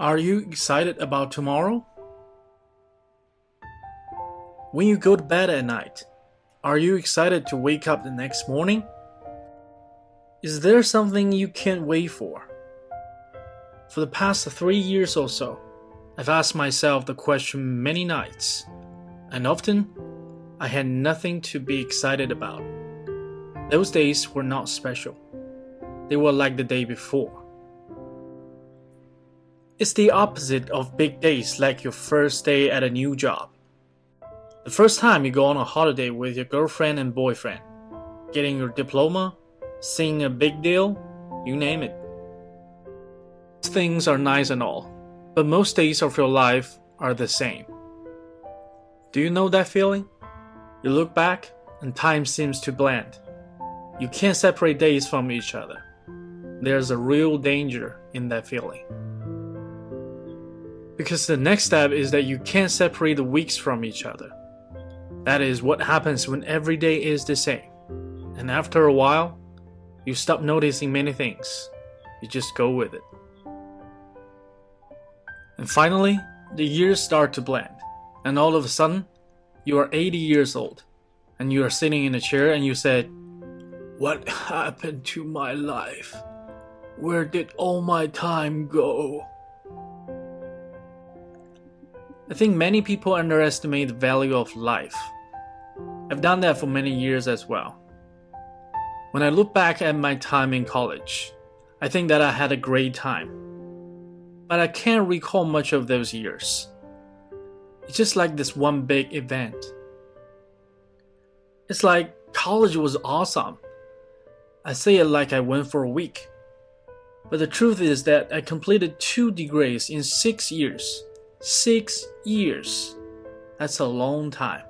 Are you excited about tomorrow? When you go to bed at night, are you excited to wake up the next morning? Is there something you can't wait for? For the past three years or so, I've asked myself the question many nights, and often I had nothing to be excited about. Those days were not special, they were like the day before. It's the opposite of big days like your first day at a new job. The first time you go on a holiday with your girlfriend and boyfriend, getting your diploma, seeing a big deal, you name it. Things are nice and all, but most days of your life are the same. Do you know that feeling? You look back and time seems to blend. You can't separate days from each other. There's a real danger in that feeling. Because the next step is that you can't separate the weeks from each other. That is what happens when every day is the same. And after a while, you stop noticing many things. You just go with it. And finally, the years start to blend. And all of a sudden, you are 80 years old. And you are sitting in a chair and you said, What happened to my life? Where did all my time go? I think many people underestimate the value of life. I've done that for many years as well. When I look back at my time in college, I think that I had a great time. But I can't recall much of those years. It's just like this one big event. It's like college was awesome. I say it like I went for a week. But the truth is that I completed two degrees in six years. Six years. That's a long time.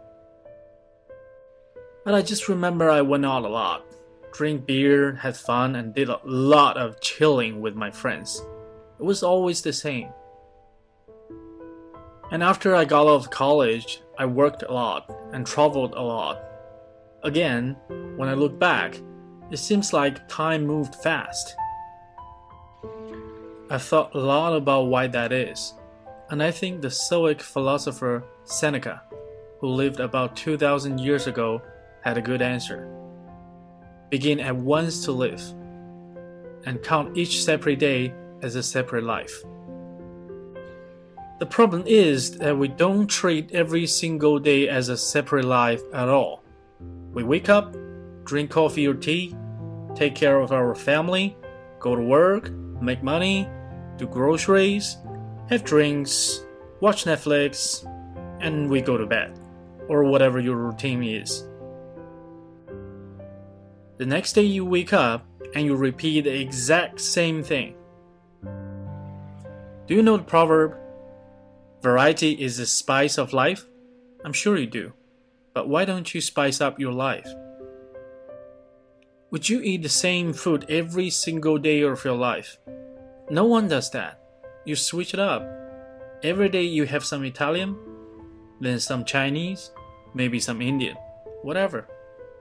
But I just remember I went out a lot, drank beer, had fun, and did a lot of chilling with my friends. It was always the same. And after I got out of college, I worked a lot and traveled a lot. Again, when I look back, it seems like time moved fast. I've thought a lot about why that is. And I think the Stoic philosopher Seneca, who lived about 2000 years ago, had a good answer. Begin at once to live, and count each separate day as a separate life. The problem is that we don't treat every single day as a separate life at all. We wake up, drink coffee or tea, take care of our family, go to work, make money, do groceries, have drinks, watch Netflix, and we go to bed, or whatever your routine is. The next day you wake up and you repeat the exact same thing. Do you know the proverb? Variety is the spice of life? I'm sure you do. But why don't you spice up your life? Would you eat the same food every single day of your life? No one does that you switch it up. Every day you have some Italian, then some Chinese, maybe some Indian, whatever.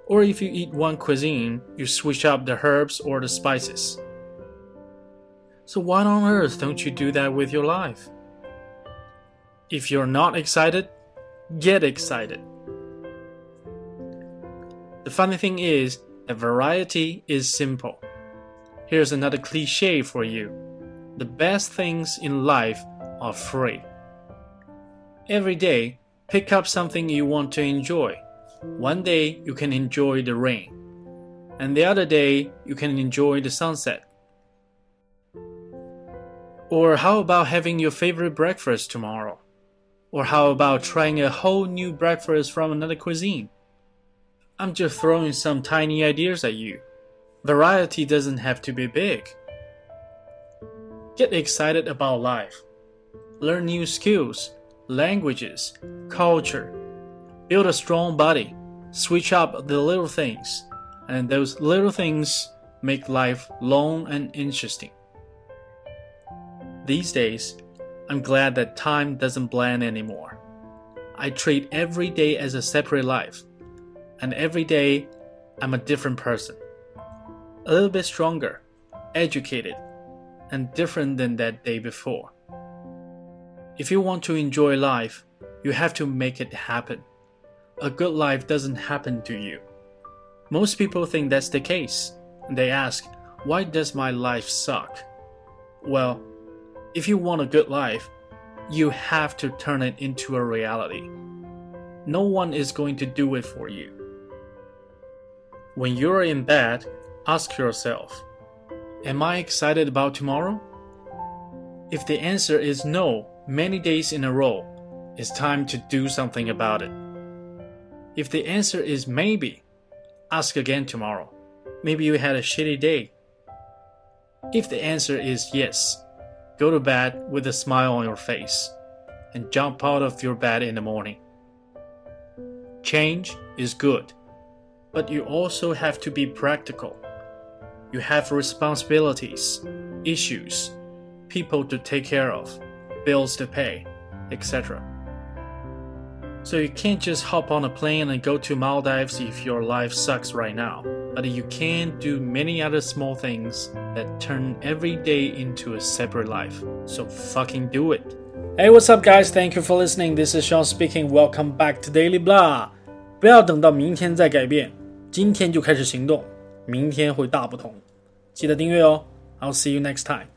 Or if you eat one cuisine, you switch up the herbs or the spices. So why on earth don't you do that with your life? If you're not excited, get excited. The funny thing is that variety is simple. Here's another cliche for you the best things in life are free. Every day, pick up something you want to enjoy. One day, you can enjoy the rain, and the other day, you can enjoy the sunset. Or how about having your favorite breakfast tomorrow? Or how about trying a whole new breakfast from another cuisine? I'm just throwing some tiny ideas at you. Variety doesn't have to be big. Get excited about life. Learn new skills, languages, culture. Build a strong body. Switch up the little things. And those little things make life long and interesting. These days, I'm glad that time doesn't blend anymore. I treat every day as a separate life. And every day, I'm a different person. A little bit stronger, educated, and different than that day before. If you want to enjoy life, you have to make it happen. A good life doesn't happen to you. Most people think that's the case. They ask, Why does my life suck? Well, if you want a good life, you have to turn it into a reality. No one is going to do it for you. When you're in bed, ask yourself, Am I excited about tomorrow? If the answer is no many days in a row, it's time to do something about it. If the answer is maybe, ask again tomorrow. Maybe you had a shitty day. If the answer is yes, go to bed with a smile on your face and jump out of your bed in the morning. Change is good, but you also have to be practical. You have responsibilities, issues, people to take care of, bills to pay, etc. So you can't just hop on a plane and go to Maldives if your life sucks right now. But you can do many other small things that turn every day into a separate life. So fucking do it. Hey, what's up, guys? Thank you for listening. This is Sean speaking. Welcome back to Daily Blah. 不要等到明天再改变，今天就开始行动， 明天会大不同。记得订阅哦。I'll see you next time.